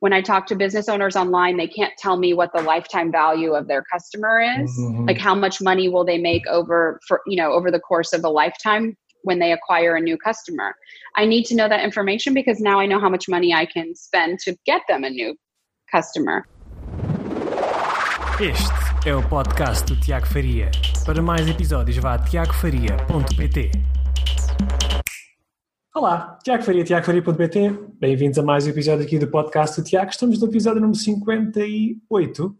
when I talk to business owners online, they can't tell me what the lifetime value of their customer is. Mm-hmm. Like how much money will they make over for, you know, over the course of a lifetime when they acquire a new customer. I need to know that information because now I know how much money I can spend to get them a new customer. Este é o podcast do Tiago Faria. Para mais episódios vá a tiagofaria.pt. Olá, Tiago Faria, tiagofaria.pt. Bem-vindos a mais um episódio aqui do podcast do Tiago. Estamos no episódio número 58.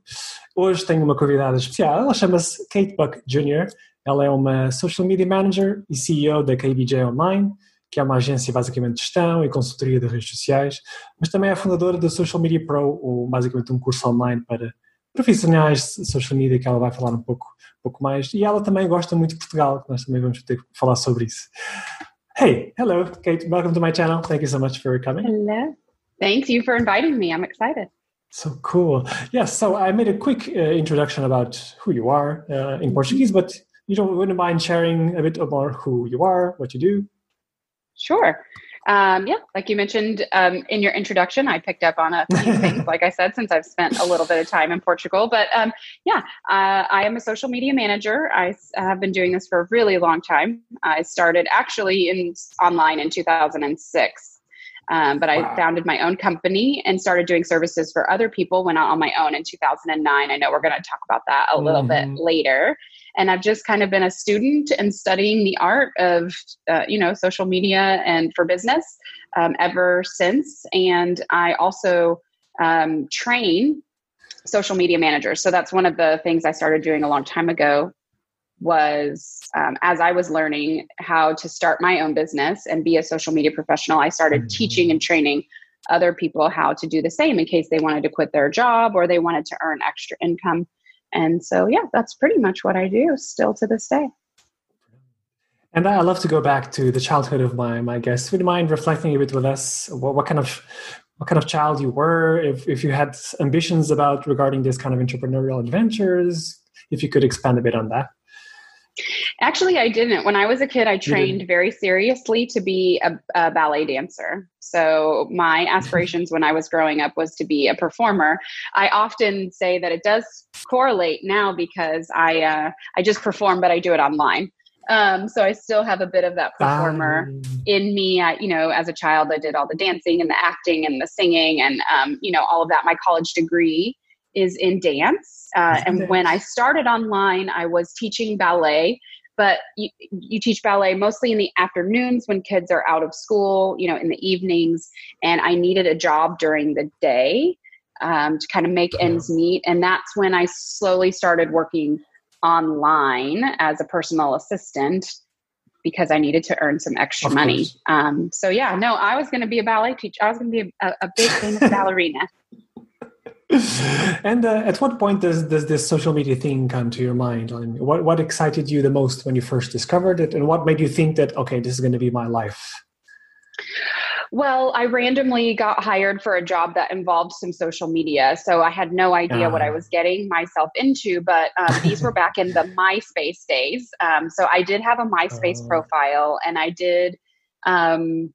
Hoje tenho uma convidada especial. Ela chama-se Kate Buck Jr. Ela é uma Social Media Manager e CEO da KBJ Online, que é uma agência basicamente de gestão e consultoria de redes sociais, mas também é fundadora do Social Media Pro, ou basicamente um curso online para profissionais de social media que ela vai falar um pouco, um pouco mais. E ela também gosta muito de Portugal, que nós também vamos ter que falar sobre isso. Hey, hello, Kate. Welcome to my channel. Thank you so much for coming. Hello. Thank you for inviting me. I'm excited. So cool. Yes, so I made a quick uh, introduction about who you are uh, in Portuguese, but you don't wouldn't mind sharing a bit more who you are, what you do? Sure. Um, yeah, like you mentioned um, in your introduction, I picked up on a few things, like I said, since I've spent a little bit of time in Portugal. But um, yeah, uh, I am a social media manager. I have been doing this for a really long time. I started actually in online in 2006. Um, but I wow. founded my own company and started doing services for other people. Went out on my own in 2009. I know we're going to talk about that a little mm-hmm. bit later and I've just kind of been a student and studying the art of uh, you know social media and for business um, ever since. And I also um, train social media managers. So that's one of the things I started doing a long time ago. Was um, as I was learning how to start my own business and be a social media professional, I started mm-hmm. teaching and training other people how to do the same in case they wanted to quit their job or they wanted to earn extra income and so, yeah, that's pretty much what I do still to this day. And I love to go back to the childhood of my my guests. Would you mind reflecting a bit with us? What, what kind of what kind of child you were? If if you had ambitions about regarding this kind of entrepreneurial adventures, if you could expand a bit on that. Actually, I didn't. When I was a kid, I trained very seriously to be a, a ballet dancer. So, my aspirations when I was growing up was to be a performer. I often say that it does correlate now because I uh, I just perform, but I do it online. Um, so I still have a bit of that performer um. in me. I, you know, as a child, I did all the dancing and the acting and the singing and um, you know all of that. My college degree is in dance, uh, and when I started online, I was teaching ballet. But you, you teach ballet mostly in the afternoons when kids are out of school, you know, in the evenings. And I needed a job during the day um, to kind of make ends meet. And that's when I slowly started working online as a personal assistant because I needed to earn some extra money. Um, so yeah, no, I was going to be a ballet teacher. I was going to be a, a big famous ballerina. and uh, at what point does does this social media thing come to your mind? I mean, what what excited you the most when you first discovered it, and what made you think that okay, this is going to be my life? Well, I randomly got hired for a job that involved some social media. So I had no idea uh. what I ah. was getting myself into, but um, these were back in the MySpace days. Um, so I did have a MySpace uh. profile and I did. Um,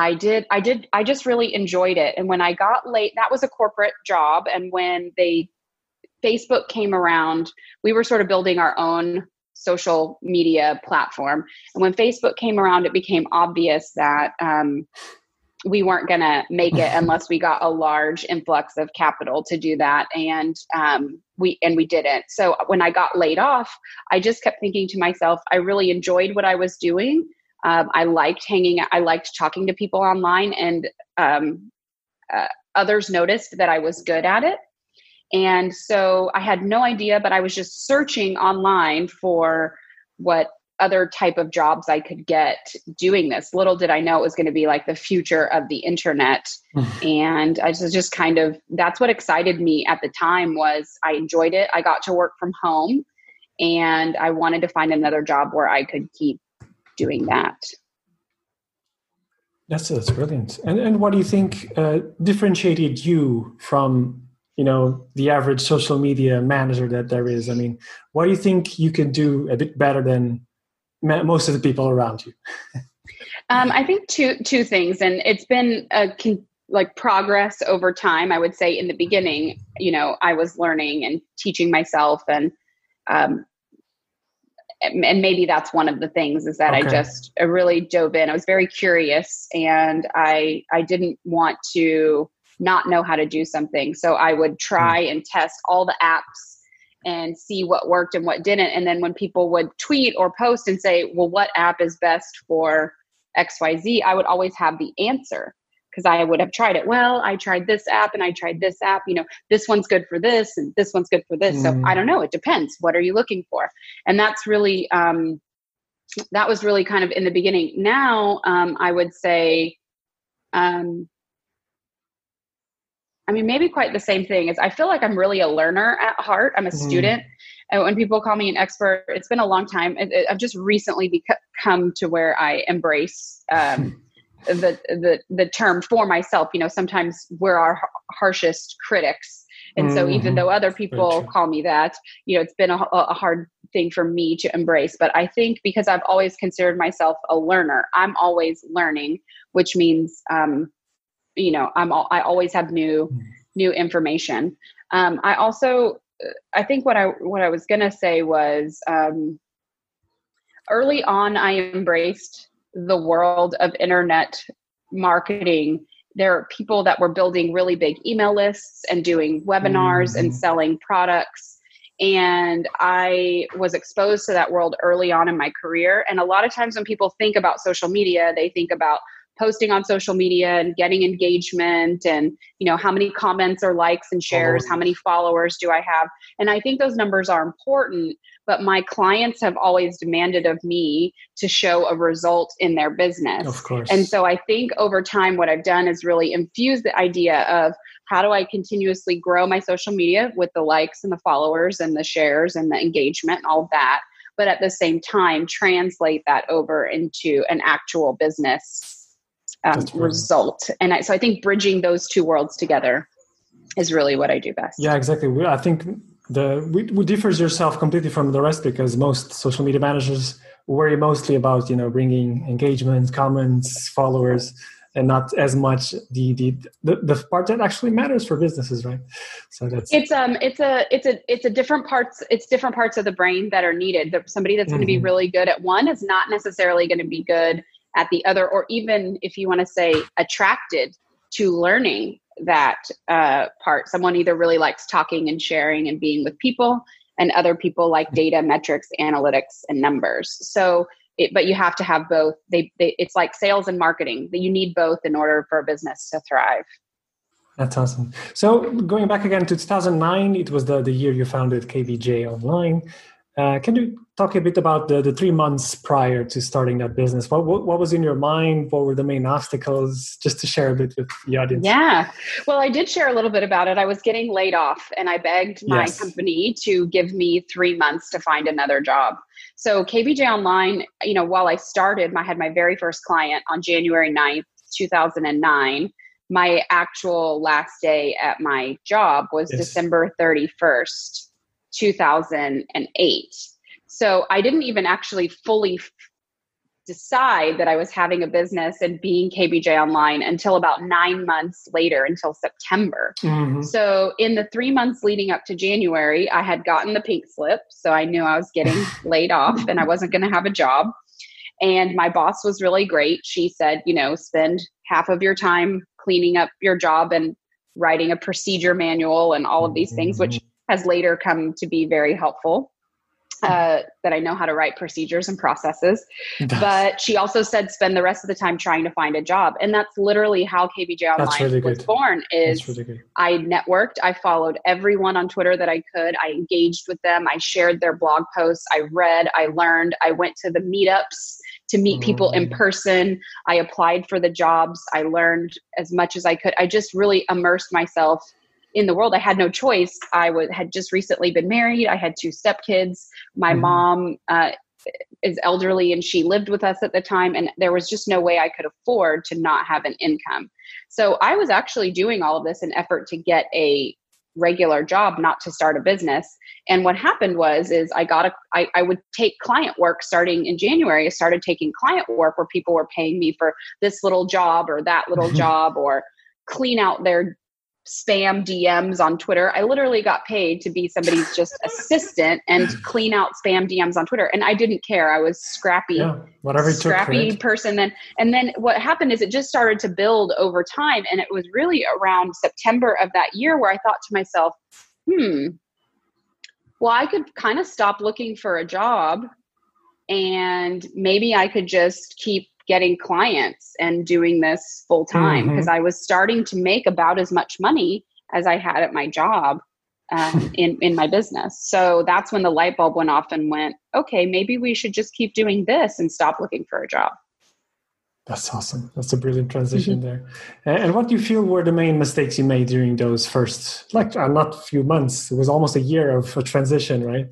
I did, I did, I just really enjoyed it. And when I got late, that was a corporate job. And when they, Facebook came around, we were sort of building our own social media platform. And when Facebook came around, it became obvious that um, we weren't going to make it unless we got a large influx of capital to do that. And um, we and we didn't. So when I got laid off, I just kept thinking to myself, I really enjoyed what I was doing. Um, I liked hanging. I liked talking to people online, and um, uh, others noticed that I was good at it. And so I had no idea, but I was just searching online for what other type of jobs I could get doing this. Little did I know it was going to be like the future of the internet. and I was just kind of that's what excited me at the time was I enjoyed it. I got to work from home and I wanted to find another job where I could keep doing that. That's that's brilliant. And and what do you think uh, differentiated you from you know the average social media manager that there is i mean what do you think you can do a bit better than most of the people around you um, i think two two things and it's been a con- like progress over time. I would say in the beginning, you know, I was learning and teaching myself and um, and maybe that's one of the things is that okay. I just I really dove in. I was very curious and I I didn't want to not know how to do something. So I would try mm. and test all the apps and see what worked and what didn't. And then when people would tweet or post and say, well, what app is best for XYZ, I would always have the answer because I would have tried it. Well, I tried this app and I tried this app. You know, this one's good for this and this one's good for this. Mm. So I don't know. It depends. What are you looking for? And that's really, um, that was really kind of in the beginning. Now, um, I would say, um, I mean, maybe quite the same thing is I feel like I'm really a learner at heart. I'm a mm. student. And when people call me an expert, it's been a long time. I've just recently become to where I embrace um, the, the, the term for myself. You know, sometimes we're our harshest critics. And mm-hmm. so even mm-hmm. though other people call me that, you know, it's been a, a hard thing for me to embrace. But I think because I've always considered myself a learner, I'm always learning, which means um, you know i'm all, i always have new hmm. new information um, i also uh, i think what i what i was going to say was um, early on i embraced the world of internet marketing there are people that were building really big email lists and doing webinars mm-hmm. and selling products and I was exposed to that world early on in my career. And a lot of times when people think about social media, they think about posting on social media and getting engagement and you know how many comments or likes and shares how many followers do i have and i think those numbers are important but my clients have always demanded of me to show a result in their business of course and so i think over time what i've done is really infuse the idea of how do i continuously grow my social media with the likes and the followers and the shares and the engagement and all of that but at the same time translate that over into an actual business um, result. And I, so I think bridging those two worlds together is really what I do best. Yeah, exactly. I think the we, we differs yourself completely from the rest because most social media managers worry mostly about you know bringing engagement, comments, followers, and not as much the the the, the part that actually matters for businesses, right? So that's it's um it's a it's a it's a different parts it's different parts of the brain that are needed. Somebody that's mm-hmm. going to be really good at one is not necessarily going to be good at the other, or even if you want to say attracted to learning that uh, part. Someone either really likes talking and sharing and being with people, and other people like data, metrics, analytics, and numbers. So, it, but you have to have both. They, they, it's like sales and marketing. That you need both in order for a business to thrive. That's awesome. So going back again to 2009, it was the, the year you founded KBJ Online. Uh, can you talk a bit about the, the three months prior to starting that business? What, what, what was in your mind? What were the main obstacles? Just to share a bit with the audience. Yeah, well, I did share a little bit about it. I was getting laid off, and I begged my yes. company to give me three months to find another job. So KBJ Online, you know, while I started, I had my very first client on January 9th, 2009 my actual last day at my job was yes. December 31st, 2008. So I didn't even actually fully f- decide that I was having a business and being KBJ Online until about nine months later, until September. Mm-hmm. So in the three months leading up to January, I had gotten the pink slip. So I knew I was getting laid off and I wasn't going to have a job. And my boss was really great. She said, you know, spend half of your time cleaning up your job and writing a procedure manual and all of these things, which mm-hmm has later come to be very helpful. Uh, that I know how to write procedures and processes. But she also said spend the rest of the time trying to find a job, and that's literally how KBJ Online really was born. Is really I networked, I followed everyone on Twitter that I could, I engaged with them, I shared their blog posts, I read, I learned, I went to the meetups to meet people in mm. person. I applied for the jobs, I learned as much as I could. I just really immersed myself in the world. I had no choice. I was, had just recently been married. I had two stepkids. My mm-hmm. mom uh, is elderly and she lived with us at the time. And there was just no way I could afford to not have an income. So I was actually doing all of this in effort to get a regular job, not to start a business. And what happened was, is I got a, I, I would take client work starting in January. I started taking client work where people were paying me for this little job or that little job or clean out their spam DMs on Twitter. I literally got paid to be somebody's just assistant and clean out spam DMs on Twitter. And I didn't care. I was scrappy, yeah, whatever scrappy person. Then and then what happened is it just started to build over time. And it was really around September of that year where I thought to myself, hmm, well, I could kind of stop looking for a job and maybe I could just keep getting clients and doing this full time because mm-hmm. I was starting to make about as much money as I had at my job um, in in my business. So that's when the light bulb went off and went, okay, maybe we should just keep doing this and stop looking for a job. That's awesome. That's a brilliant transition mm-hmm. there. And what do you feel were the main mistakes you made during those first, like uh, not few months? It was almost a year of a transition, right?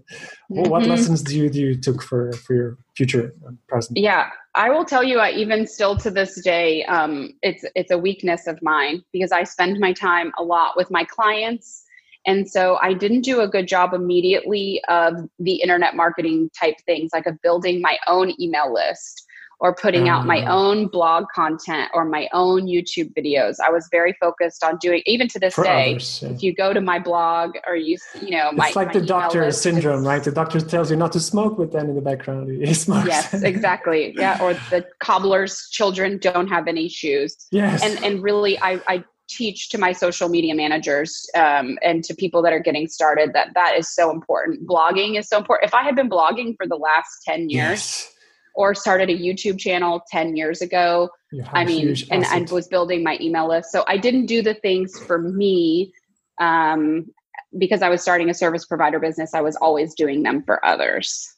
Mm-hmm. What lessons do you do you took for for your future and present? Yeah, I will tell you. I even still to this day, um, it's it's a weakness of mine because I spend my time a lot with my clients. And so I didn't do a good job immediately of the internet marketing type things, like of building my own email list or putting out my ah. own blog content or my own YouTube videos. I was very focused on doing, even to this day, others, yeah. if you go to my blog or you, you know, my, it's like the doctor list, syndrome, right? The doctor tells you not to smoke, but then in the background he smokes. Yes, exactly. Yeah. Or the cobbler's children don't have any shoes. Yes. And, and really, I, I teach to my social media managers um, and to people that are getting started that that is so important. Blogging is so important. If I had been blogging for the last 10 years, yes or started a YouTube channel 10 years ago. I mean, and I was building my email list. So I didn't do the things for me um, because I was starting a service provider business. I was always doing them for others.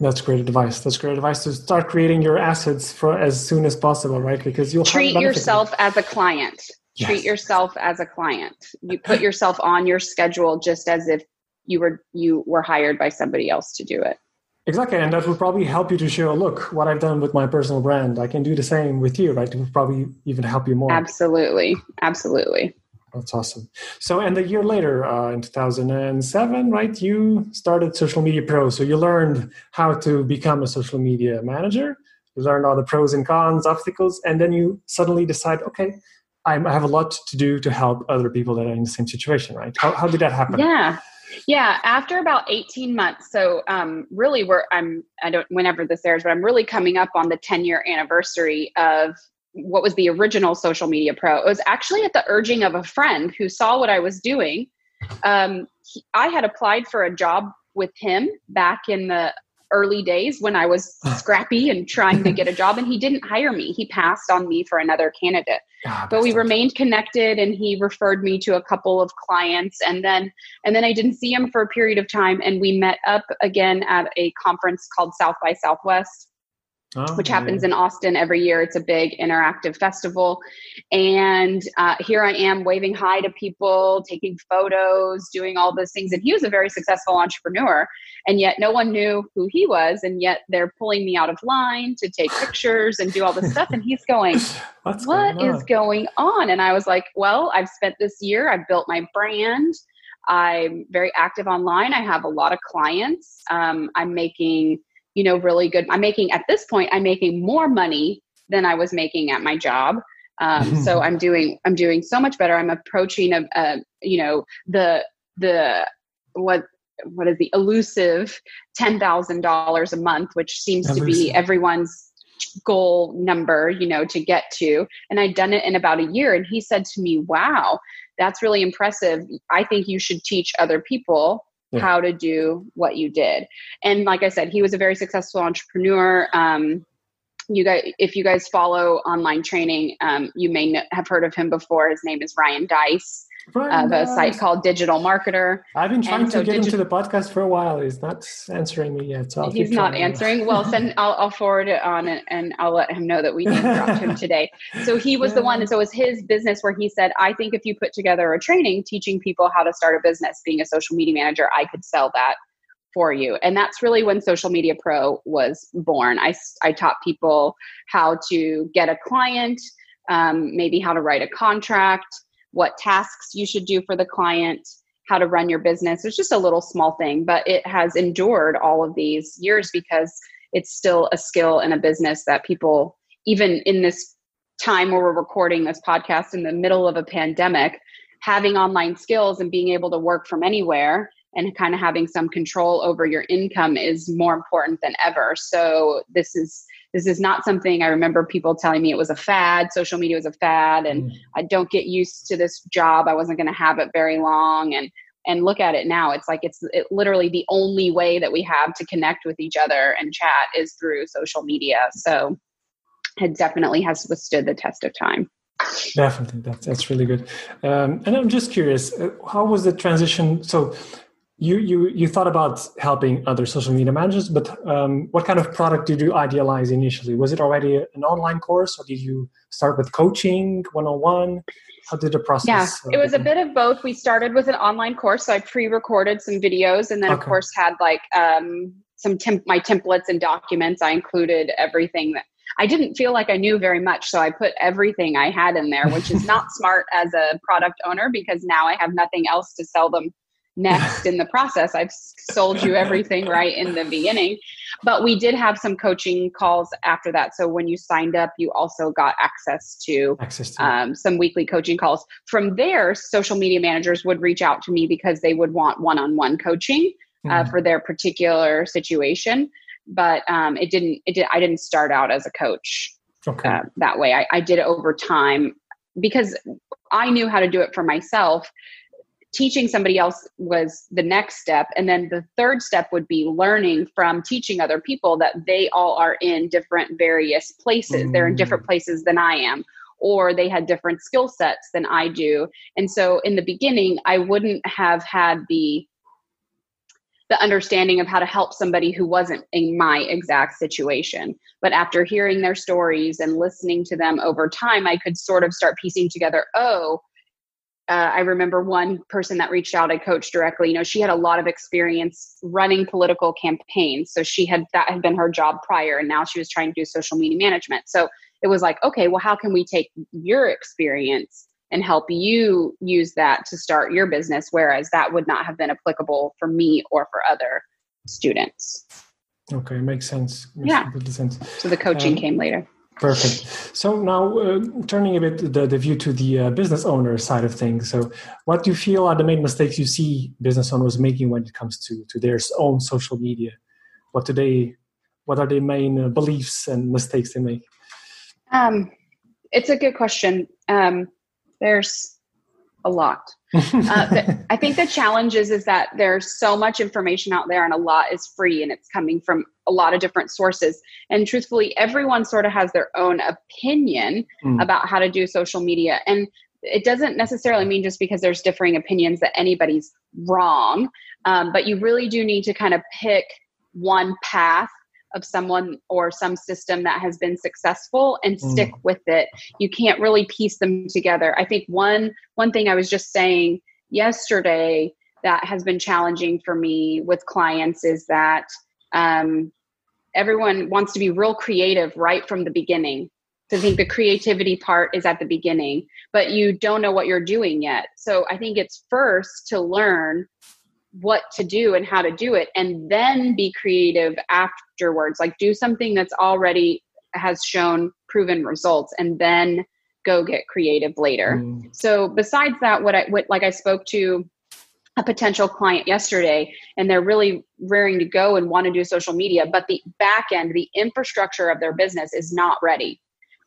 That's great advice. That's great advice to start creating your assets for as soon as possible, right? Because you'll treat yourself as a client. Yes. Treat yourself as a client. You put yourself on your schedule just as if you were you were hired by somebody else to do it. Exactly, and that would probably help you to show, look, what I've done with my personal brand. I can do the same with you, right? It would probably even help you more. Absolutely, absolutely. That's awesome. So, and a year later, uh, in 2007, right, you started Social Media Pro. So you learned how to become a social media manager. You learned all the pros and cons, obstacles, and then you suddenly decide, okay, I have a lot to do to help other people that are in the same situation, right? How, how did that happen? Yeah. Yeah, after about 18 months. So um, really we're I'm I don't whenever this airs, but I'm really coming up on the 10 year anniversary of what was the original social media pro. It was actually at the urging of a friend who saw what I was doing. Um, he, I had applied for a job with him back in the early days when I was scrappy and trying to get a job, and he didn't hire me. He passed on me for another candidate. God, but we remained connected, and he referred me to a couple of clients, and then and then I didn't see him for a period of time, and we met up again at a conference called South by Southwest oh, which happens yeah. in Austin every year. It's a big interactive festival. And uh, here I am waving hi to people, taking photos, doing all those things. And he was a very successful entrepreneur. And yet no one knew who he was. And yet they're pulling me out of line to take pictures and do all this stuff. And he's going, What's What going is going on? And I was like, Well, I've spent this year, I've built my brand. I'm very active online. I have a lot of clients. Um, I'm making you know really good i'm making at this point i'm making more money than i was making at my job. Um, so i'm doing i'm doing so much better. I'm approaching a, a you know the the what what is the elusive $10,000 a month which seems to be everyone's goal number you know to get to. And i'd done it in about a year and he said to me wow that's really impressive. I think you should teach other people yeah. how to do what you did. And like I said, he was a very successful entrepreneur. Um, you guys, if you guys follow online training, um, you may have heard of him before. His name is Ryan Deiss of a site called Digital Marketer. I've been trying and to so get digi- him to the podcast for a while. He's not answering me yet. So he's not answering. well, send I'll, I'll, forward it on and, and, I'll let him know that we dropped him today. So he was yeah. the one, and so it was his business where he said, "I think if you put together a training teaching people how to start a business, being a social media manager, I could sell that." for you and that's really when social media pro was born i, I taught people how to get a client um, maybe how to write a contract what tasks you should do for the client, how to run your business. It's just a little small thing, but it has endured all of these years because it's still a skill in a business that people, even in this time where we're recording this podcast in the middle of a pandemic, having online skills and being able to work from anywhere and kind of having some control over your income is more important than ever. So this is this is not something I remember people telling me it was a fad. Social media was a fad, and mm. I don't get used to this job. I wasn't going to have it very long, and and look at it now. It's like it's it, literally the only way that we have to connect with each other and chat is through social media. So it definitely has withstood the test of time. Definitely, that's that's really good. Um, and I'm just curious, uh, how was the transition? So you you you thought about helping other social media managers, but um, what kind of product did you idealize initially? Was it already an online course, or did you start with coaching one on one? How did the process? Yeah, uh, it was a bit of both. We started with an online course, so I pre-recorded some videos, and then okay. of course had like um, some temp- my templates and documents. I included everything that I didn't feel like I knew very much, so I put everything I had in there, which is not smart as a product owner because now I have nothing else to sell them next in the process. I've sold you everything right in the beginning. But we did have some coaching calls after that. So when you signed up, you also got access to, access to. Um, some weekly coaching calls. From there, social media managers would reach out to me because they would want one on one coaching uh, mm. for their particular situation. But um, it didn't, it did, I didn't start out as a coach okay. uh, that way. I, I did it over time because I knew how to do it for myself teaching somebody else was the next step and then the third step would be learning from teaching other people that they all are in different various places mm. they're in different mm. places than i am or they had different skill sets than i do and so in the beginning i wouldn't have had the the understanding of how to help somebody who wasn't in my exact situation. But after hearing their stories and listening to them over time, I could sort of start piecing together, oh, uh, I remember one person that reached out, I coached directly. You know, she had a lot of experience running political campaigns. So she had, that had been her job prior, and now she was trying to do social media management. So it was like, okay, well, how can we take your experience and help you use that to start your business? Whereas that would not have been applicable for me or for other students. Okay, makes sense. Makes yeah. sense. So the coaching um, came later. Perfect. So now uh, turning a bit the, the view to the uh, business owner side of things. So what do you feel are the main mistakes you see business owners making when it comes to, to their own social media? What do they, what are the main uh, beliefs and mistakes they make? Um, it's a good question. Um, there's a lot. uh, I think the challenge is, is that there's so much information out there and a lot is free and it's coming from a lot of different sources. And truthfully, everyone sort of has their own opinion mm. about how to do social media. And it doesn't necessarily mean just because there's differing opinions that anybody's wrong. Um, but you really do need to kind of pick one path of someone or some system that has been successful and mm. stick with it you can't really piece them together i think one one thing i was just saying yesterday that has been challenging for me with clients is that um, everyone wants to be real creative right from the beginning So I think the creativity part is at the beginning, but you don't know what you're doing yet. So I think it's first to learn what to do and how to do it and then be creative afterwards. Like do something that's already has shown proven results and then go get creative later. Mm. so besides that what i what like i spoke to a potential client yesterday and they're really raring to go and want to do social media but the back end the infrastructure of their business is not ready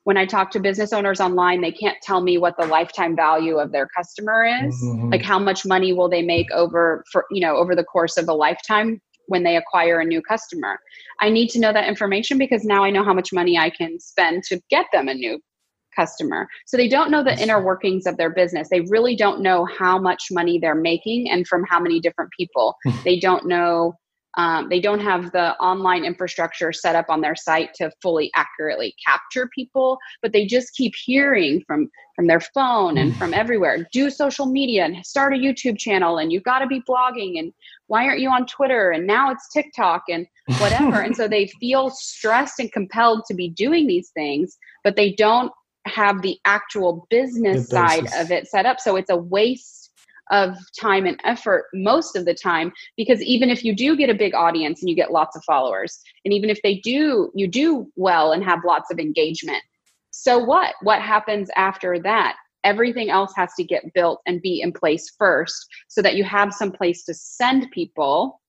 when I talk to business owners online, they can't tell me what the lifetime value of their customer is. Mm-hmm. Like how much money will they make over for, you know, over the course of a lifetime when they acquire a new customer. I need to know that information because now I know how much money I can spend to get them a new customer. So they don't know the inner workings of their business. They really don't know how much money they're making and from how many different people. they don't know um, they don't have the online infrastructure set up on their site to fully accurately capture people, but they just keep hearing from from their phone and from everywhere. Do social media and start a YouTube channel, and you've got to be blogging. And why aren't you on Twitter? And now it's TikTok and whatever. and so they feel stressed and compelled to be doing these things, but they don't have the actual business side of it set up. So it's a waste of time and effort most of the time because even if you do get a big audience and you get lots of followers and even if they do you do well and have lots of engagement so what? What happens after that? Everything else has to get built and be in place first so that you have some place to send people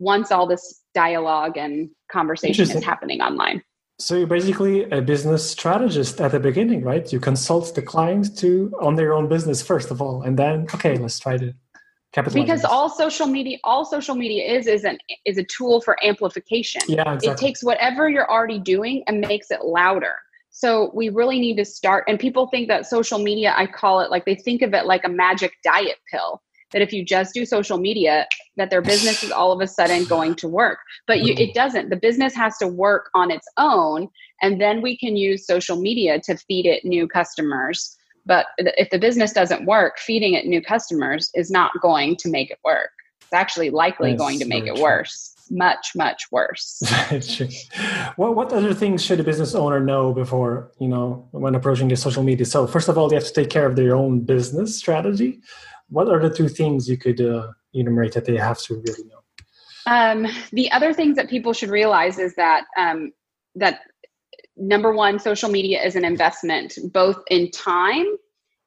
once all this dialogue and conversation is happening online. So you're basically a business strategist at the beginning, right? You consult the client to on their own business first of all, and then okay, let's try to capitalize. Because all social media, all social media is is an is a tool for amplification. Yeah, exactly. It takes whatever you're already doing and makes it louder. So we really need to start. And people think that social media, I call it like they think of it like a magic diet pill that if you just do social media that their business is all of a sudden going to work. But you, it doesn't. The business has to work on its own and then we can use social media to feed it new customers. But if the business doesn't work feeding it new customers is not going to make it work. It's actually likely going to make it true. worse. Much much worse. What, what other things should a business owner know before you know when approaching the social media? So first of all they have to take care of their own business strategy what are the two things you could uh, enumerate that they have to really know? Um, the other things that people should realize is that um, that number one, social media is an investment both in time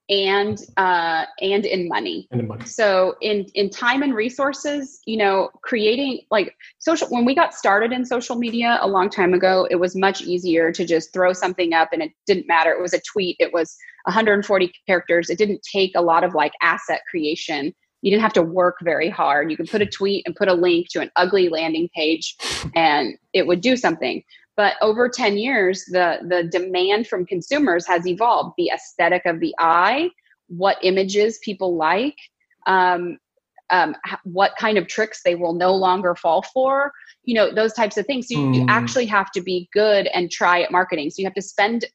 and uh, and in money. And in money. So in in time and resources, you know, creating like social. When we got started in social media a long time ago, it was much easier to just throw something up, and it didn't matter. It was a tweet. It was 140 characters. It didn't take a lot of like asset creation. You didn't have to work very hard. You could put a tweet and put a link to an ugly landing page, and it would do something but over 10 years the the demand from consumers has evolved the aesthetic of the eye what images people like um, um, what kind of tricks they will no longer fall for you know those types of things so you, mm. you actually have to be good and try at marketing so you have to spend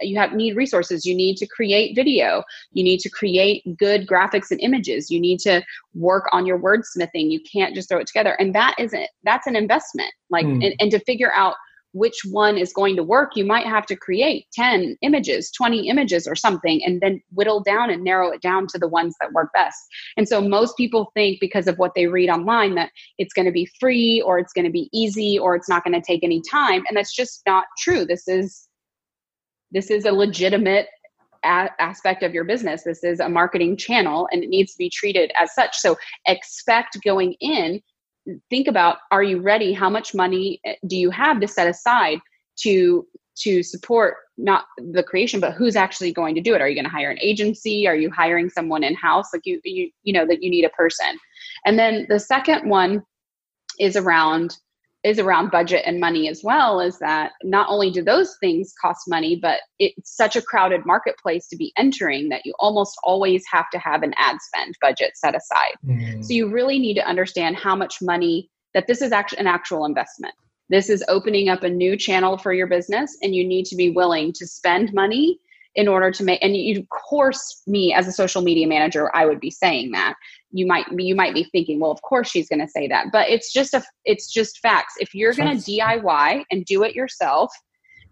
you have need resources you need to create video you need to create good graphics and images you need to work on your wordsmithing you can't just throw it together and that isn't that's an investment like mm. and, and to figure out which one is going to work, you might have to create 10 images, 20 images or something, and then whittle down and narrow it down to the ones that work best. And so most people think because of what they read online that it's going to be free or it's going to be easy or it's not going to take any time. And that's just not true. This is this is a legitimate a- aspect of your business. This is a marketing channel and it needs to be treated as such. So expect going in think about are you ready? How much money eh, do you have to set aside to to support not the creation but who's actually going to do it? Are you going to hire an agency? Are you hiring someone in house like you you you know that you need a person. And then the second one is around is around budget and money as well is that not only do those things cost money but it's such a crowded marketplace to be entering that you almost always have to have an ad spend budget set aside mm. so you really need to understand how much money that this is actually an actual investment this is opening up a new channel for your business and you need to be willing to spend money in order to make and you, of course me as a social media manager i would be saying that. You might be you might be thinking well of course she's going to say that but it's just a it's just facts. If you're going to diy and do it yourself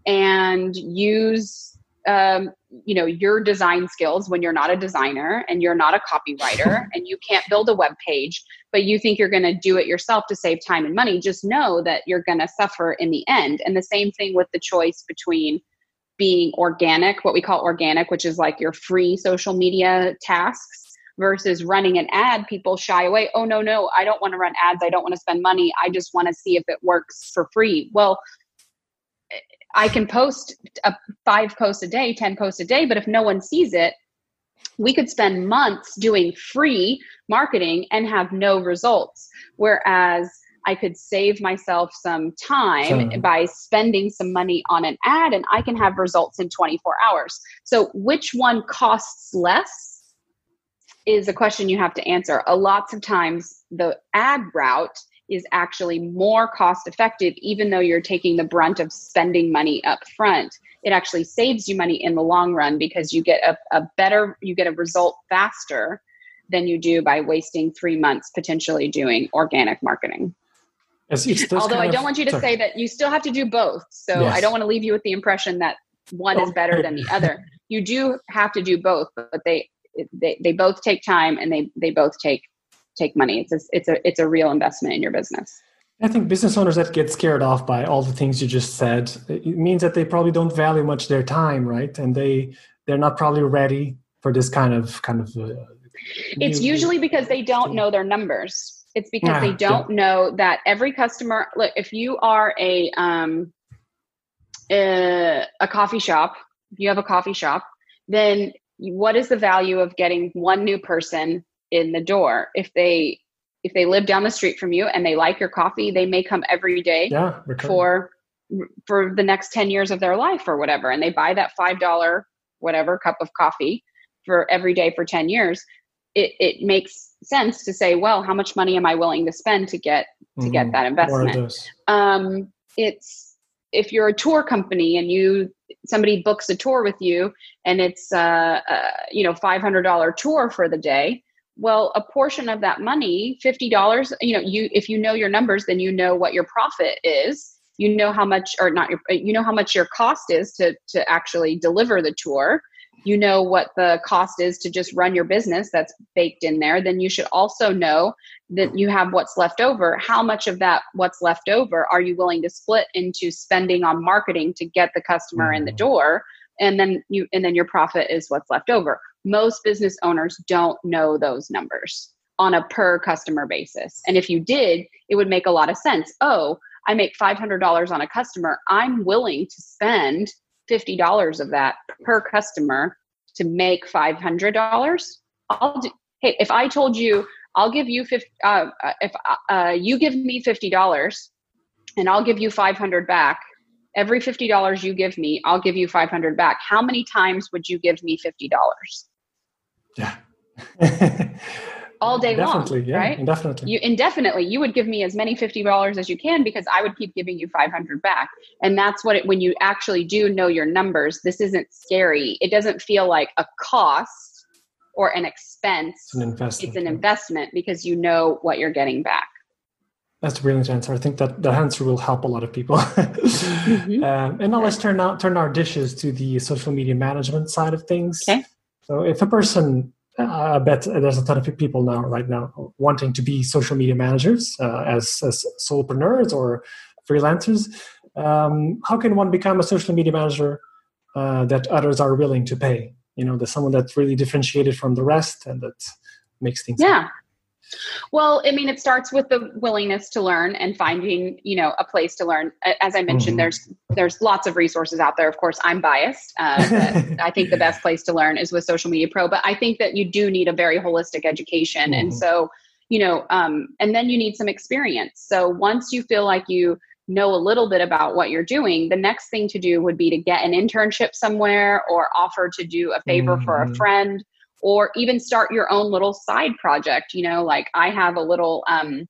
and use um, you know your design skills when you're not a designer and you're not a copywriter and you can't build a web page but you think you're going to do it yourself to save time and money just know that you're going to suffer in the end. And the same thing with the choice between being organic what we call organic which is like your free social media tasks versus running an ad, people shy away. Oh, no, no, I don't want to run ads. I don't want to spend money. I just want to see if it works for free. Well, I can post a five posts a day, 10 posts a day, but if no one sees it, we could spend months doing free marketing and have no results. Whereas I could save myself some time by spending some money on an ad and I can have results in 24 hours. So, which one costs less? is a question you have to answer. A lots of times the ad route is actually more cost effective even though you're taking the brunt of spending money up front it actually saves you money in the long run because you get a, a better you get a result faster than you do by wasting three months potentially doing organic marketing although i don't want you to sorry. say that you still have to do both so yes. i don't want to leave you with the impression that one is better than the other you do have to do both but they they, they both take time and they they both take take money it's a, it's a it's a real investment in your business I think business owners that get scared off by all the things you just said, it means that they probably don't value much their time, right? And they they're not probably ready for this kind of kind of. Uh, it's usually because they don't know their numbers. It's because yeah, they don't know that every customer. Look, if you are a um, a, a coffee shop, you have a coffee shop, then what is the value of getting one new person in the door? If they if they live down the street from you and they like your coffee they may come every day yeah, for for the next 10 years of their life or whatever and they buy that five dollar whatever cup of coffee for every day for 10 years it, it makes sense to say well how much money am i willing to spend to get to mm-hmm. get that investment? um, it's if you're a tour company and you somebody books a tour with you and it's uh, uh you know $500 tour for the day well a portion of that money $50 you know you if you know your numbers then you know what your profit is. You know how much or not your you know how much your cost is to to actually deliver the tour you know what the cost is to just run your business that's baked in there then you should also know that you have what's left over. How much of that what's left over are you willing to split into spending on marketing to get the customer in the mm. door? And then you and then your profit is what's left over. Most business owners don't know those numbers on a per customer basis. And if you did it would make a lot of sense. Oh i make $500 on a customer. I'm willing to spend $50 of that per customer to make $500 i'll do hey if i told you i'll give you 50 uh, uh, if uh, you give me $50 and i'll give you 500 back every $50 you give me, I'll give you 500 back. How many times would you give me $50? Yeah. All day definitely, long, yeah, right? Indefinitely. You indefinitely, you would give me as many $50 as you can because I would keep giving you 500 back. And that's what it, when you actually do know your numbers, this isn't scary. It doesn't feel like a cost or an expense. It's an investment. It's an investment because you know what you're getting back. That's a brilliant answer. I think that the answer will help a lot of people. mm-hmm. um, and now let's turn out turn our dishes to the social media management side of things. Okay. So if a person, I bet there's a ton of people now right now wanting to be social media managers uh, as, as solopreneurs or freelancers. Um, how can one become a social media manager uh, that others are willing to pay? You know, there's someone that's really differentiated from the rest and that makes things. Yeah. Happen. Well, I mean, it starts with the willingness to learn and finding, you know, a place to learn. As I mentioned, mm-hmm. there's there's lots of resources out there. Of course, I'm biased. Uh, I think the best place to learn is with Social Media Pro, but I think that you do need a very holistic education, mm-hmm. and so you know, um, and then you need some experience. So once you feel like you know a little bit about what you're doing, the next thing to do would be to get an internship somewhere or offer to do a favor mm-hmm. for a mm-hmm. friend or even start your own little side project you know like i have a little um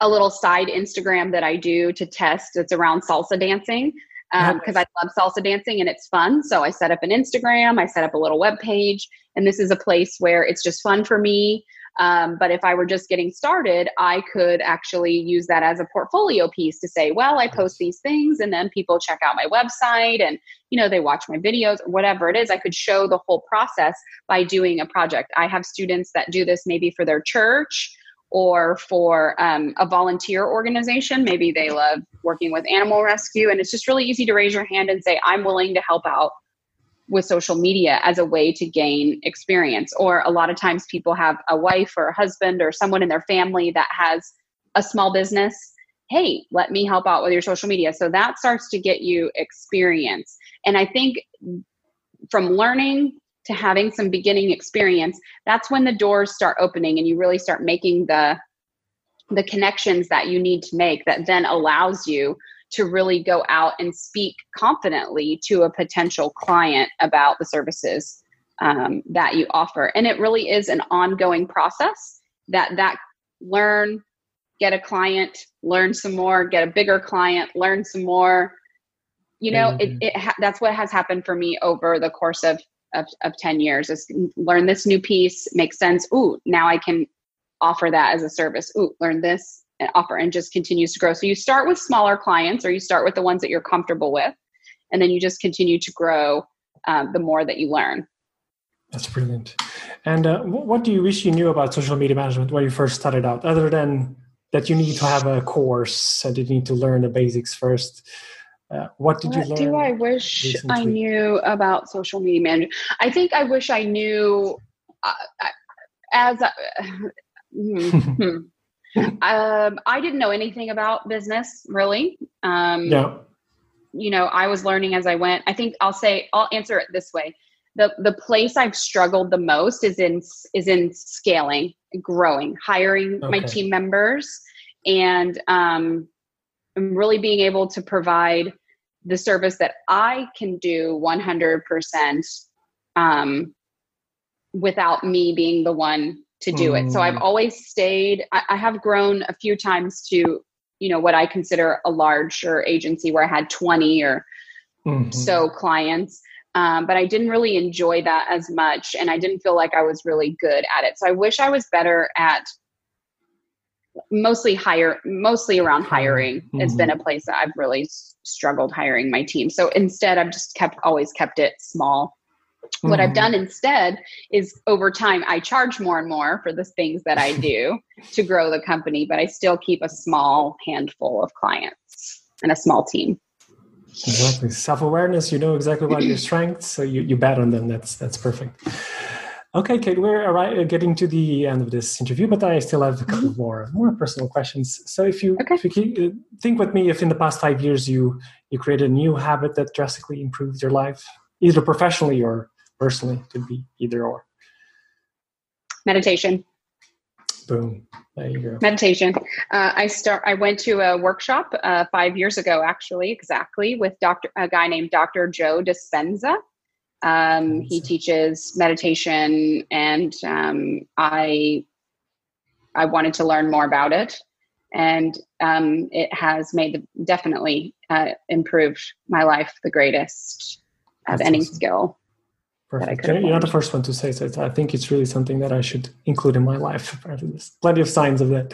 a little side instagram that i do to test it's around salsa dancing because um, I love salsa dancing and it's fun. So I set up an Instagram, I set up a little web page, and this is a place where it's just fun for me. Um, but if I were just getting started, I could actually use that as a portfolio piece to say, well, I post these things and then people check out my website and, you know, they watch my videos, whatever it is. I could show the whole process by doing a project. I have students that do this maybe for their church or for um, a volunteer organization. Maybe they love working with animal rescue. And it's just really easy to raise your hand and say, I'm willing to help out with social media as a way to gain experience. Or a lot of times people have a wife or a husband or someone in their family that has a small business. Hey, let me help out with your social media. So that starts to get you experience. And I think from learning to having some beginning experience, that's when the doors start opening and you really start making the the connections that you need to make that then allows you to really go out and speak confidently to a potential client about the services um, that you offer. And it really is an ongoing process that that learn get a client learn some more get a bigger client learn some more. You know mm-hmm. it, it ha- that's what has happened for me over the course of, of of 10 years is learn this new piece makes sense. Ooh now i can offer that as a service. Ooh learn this offer and just continues to grow. So you start with smaller clients or you start with the ones that you're comfortable with, and then you just continue to grow um, the more that you learn. That's brilliant. And uh, what do you wish you knew about social media management when you first started out, other than that you need to have a course and you need to learn the basics first. Uh, what did what you learn? do I wish recently? I knew about social media management? I think I wish I knew uh, as a, hmm, hmm. um, I didn't know anything about business really. Um, yeah. You know, I was learning as I went. I think I'll say I'll answer it this way: the the place I've struggled the most is in is in scaling, growing, hiring my team members, and um, really being able to provide the service that I can do 100% um, without me being the one to do it. So I've Mm. always stayed, I, I have grown a few times to, you know, what I consider a larger agency where I had 20 or Mhm. so clients. Um, but I didn't really enjoy that as much. And I didn't feel like I was really good at it. So I wish I was better at mostly hire, mostly around hiring. It's Mhm. been a place that I've really struggled hiring my team. So instead, I've just kept, always kept it small. What I've Mhm. done instead is over time, I charge more and more for the things that I do to grow the company, but I still keep a small handful of clients and a small team. Exactly. Self awareness, you know exactly what your strengths, so you, you bet on them. That's that's perfect. Okay, Kate, we're arri- getting to the end of this interview, but I still have a couple more more personal questions. So, if you, Okay. if you keep, uh, think with me, if in the past five years you you created a new habit that drastically improved your life, either professionally or personally, could be either or. Meditation. Boom. There you go. meditation uh, i start i went to a workshop uh, five years ago actually exactly with dr a guy named dr joe dispenza um, he teaches meditation and um, i i wanted to learn more about it and um, it has made the, definitely uh, improved my life the greatest of That's any awesome. skill Perfect. You're not the first one to say so. I think it's really something that I should include in my life. Apparently, there's plenty of signs of that.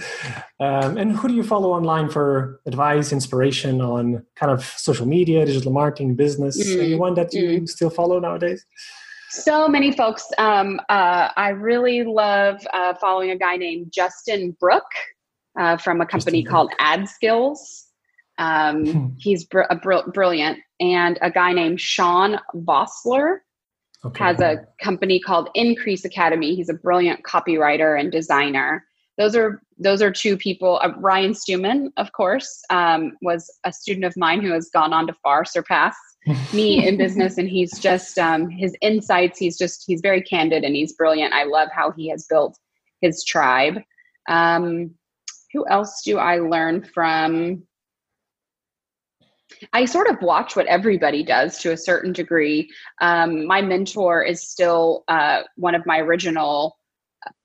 Um, and who do you follow online for advice, inspiration on kind of social media, digital marketing, business? Mm, Anyone that you still follow nowadays? So many folks. Um, uh, I really love uh, following a guy named Justin Brooke uh, from a company Justin called. Ad Skills. Um, Hmm. he's br- a br- brilliant. And a guy named Sean Vossler Okay. has a company called Increase Academy. He's a brilliant copywriter and designer. Those are those are two people. Uh, Ryan Stewman, of course, um, was a student of mine who has gone on to far surpass me in business and he's just um, his insights he's just he's very candid and he's brilliant i love how he has built his tribe um, who else do i learn from i sort of watch what everybody does to a certain degree. Um, my mentor is still uh, one of my original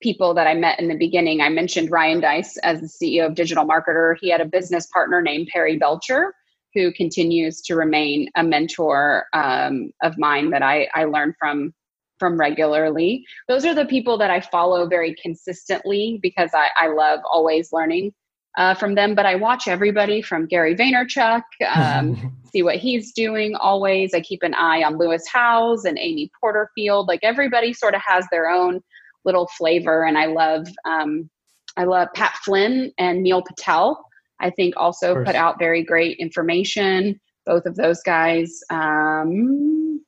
people that i met in the beginning. I mentioned ryan deiss as the ceo of digital marketer. He had a business partner named perry belcher who continues to remain a mentor um, of mine that I, I learn from from regularly. Those are the people that I follow very consistently because I, I love always learning uh, from them. But I watch everybody from Gary Vaynerchuk, um, see what he's doing always. I keep an eye on Lewis Howes and Amy Porterfield. Like everybody sort of has their own little flavor, and I love um, I love Pat Flynn and Neil Patel. I think also put out very great information. Both of those guys. Um,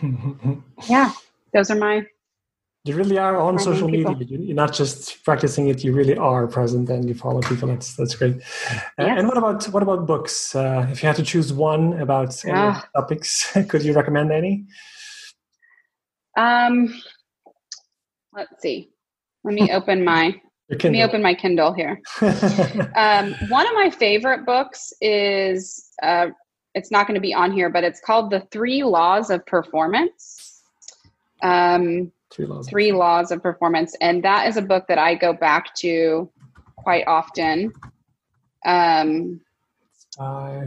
yeah, those are my. You really are on social media, people. you- you're not just practicing it. You really are present and you follow people. That's that's great. Uh, Yes. And what about what about books? Uh, if you had to choose one about any Ah. topics, could you recommend any? Um, let's see. Let me open my. Let me open my Kindle here. Um, one of my favorite books is. Uh, it's not going to be on here, but it's called "The Three Laws of Performance." Um, Three laws. three laws of performance and that is a book that i go back to quite often um Uh,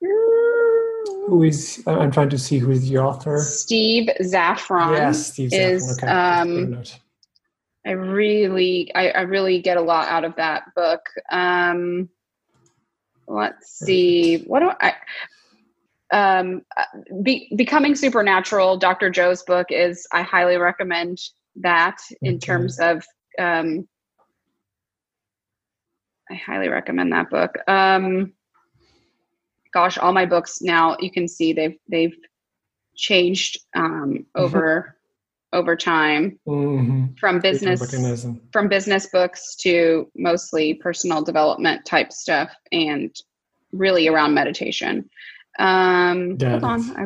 who is? I- I'm trying to see who is the author. steve zaffron yes, Steve. Zaffron. is Okay, that's a good um i really I, I really get a lot out of that book um let's see what do i um uh, be, becoming supernatural dr joe's book is i highly recommend that in Okay. terms of um I highly recommend that book. Um, gosh, all my books now you can see they've they've changed um, over over time mm-hmm. from business from business books to mostly personal development type stuff and really around meditation. Um, hold on, I,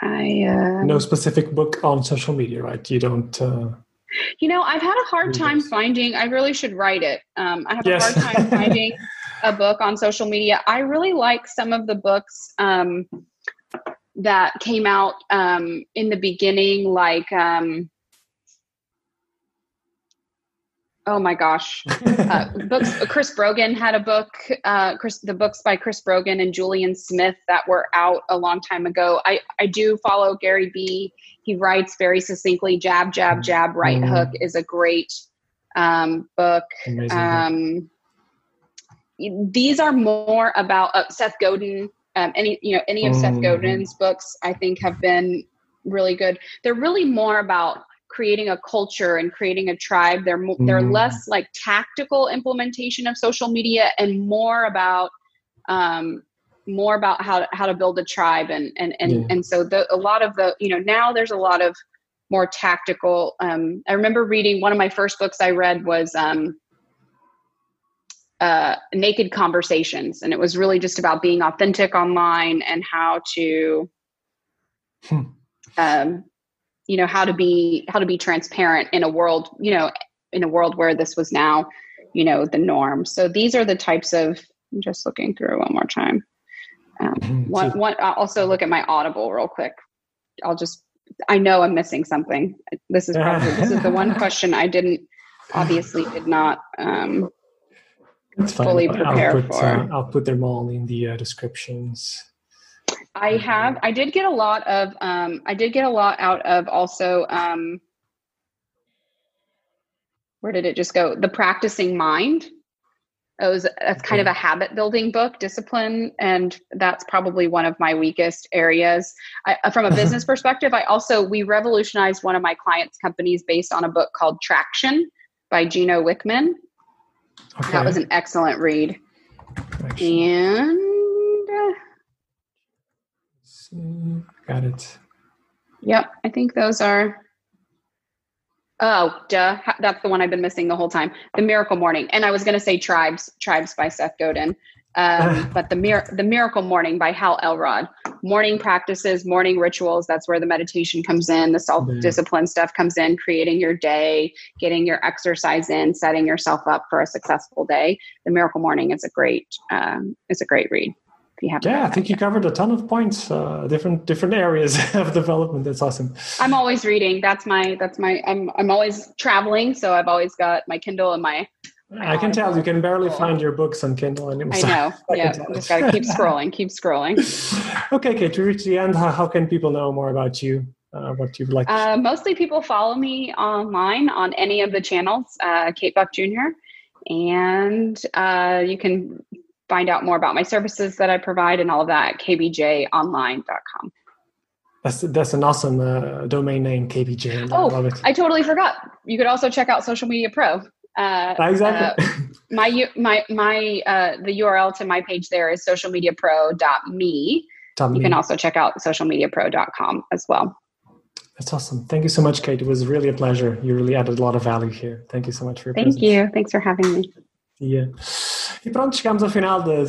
I uh, no specific book on social media, right? You don't. Uh, you know, I've had a hard time finding. I really should write it. Um, I have yes. a hard time finding a book on social media. I really like some of the books um, that came out um, in the beginning, like um, oh my gosh, uh, books. Chris Brogan had a book. Uh, Chris, the books by Chris Brogan and Julien Smith that were out a long time ago. I I do follow Gary V. He writes very succinctly. Jab, jab, jab. Right mm. hook is a great um, book. Um, these are more about uh, Seth Godin. Um, any you know any of mm. Seth Godin's books, I think, have been really good. They're really more about creating a culture and creating a tribe. They're mo- mm. they're less like tactical implementation of social media and more about um, more about how to, how to build a tribe and and and yeah. and so the, a lot of the you know now there's a lot of more tactical. Um, I remember reading one of my first books I read was um, uh, Naked Conversations, and it was really just about being authentic online and how to, hmm. um, you know, how to be how to be transparent in a world, you know, in a world where this was now, you know, the norm. So these are the types of. I'm just looking through one more time. Um, mm-hmm. one, one, I'll also look at my Audible real quick. I'll just. I know I'm missing something. This is probably this is the one question I didn't obviously did not um, fully prepare I'll put, for. Uh, I'll put them all in the uh, descriptions. I have. I did get a lot of. Um, I did get a lot out of also. Um, where did it just go? The practicing mind. It was that's kind of a habit building book, discipline, and that's probably one of my weakest areas. I, uh, from a business perspective, I also we revolutionized one of my clients' companies based on a book called Traction by Gino Wickman, Okay. That was an excellent read. And got it. Yep, I think those are. Oh, duh. That's the one I've been missing the whole time. The Miracle Morning. And I was going to say Tribes, Tribes by Seth Godin. Um, but the, Mir- the Miracle Morning by Hal Elrod. Morning practices, morning rituals. That's where the meditation comes in. The self discipline stuff comes in. Creating your day, getting your exercise in, setting yourself up for a successful day. The Miracle Morning is a great um, is a great read. If you have, yeah, I think you covered a ton of points, uh, different different areas of development. That's awesome. I'm always reading. That's my that's my. I'm I'm always traveling, so I've always got my Kindle and my I can tell you can barely find your books on Kindle anymore. I know. I yeah, just got to keep scrolling, keep scrolling. okay, Kate, to reach the end, how, how can people know more about you? Uh, what you'd like uh, mostly people follow me online on any of the channels, uh, Kate Buck Jr. And uh, you can find out more about my services that I provide and all of that at kbjonline.com. That's that's an awesome uh, domain name, KBJ. Oh, I, I totally forgot. You could also check out Social Media Pro. Uh, exactly. Uh, my my my uh, the URL to my page there is socialmediapro.me. You can also check out socialmediapro.com as well. That's awesome. Thank you so much, Kate. It was really a pleasure. You really added a lot of value here. Thank you so much for your Thank presence. you. Thanks for having me. Yeah. E pronto, chegamos ao final da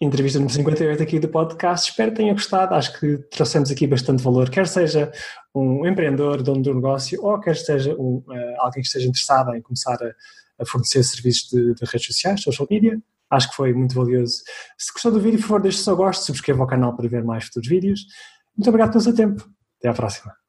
entrevista número 58 aqui do podcast. Espero que tenham gostado. Acho que trouxemos aqui bastante valor, quer seja um empreendedor, dono do negócio, ou quer seja um, uh, alguém que esteja interessado em começar a a fornecer serviços de, de, redes sociais, social media. Acho que foi muito valioso. Se gostou do vídeo, por favor, deixe o seu gosto, subscreva o canal para ver mais futuros vídeos. Muito obrigado pelo seu tempo. Até à próxima.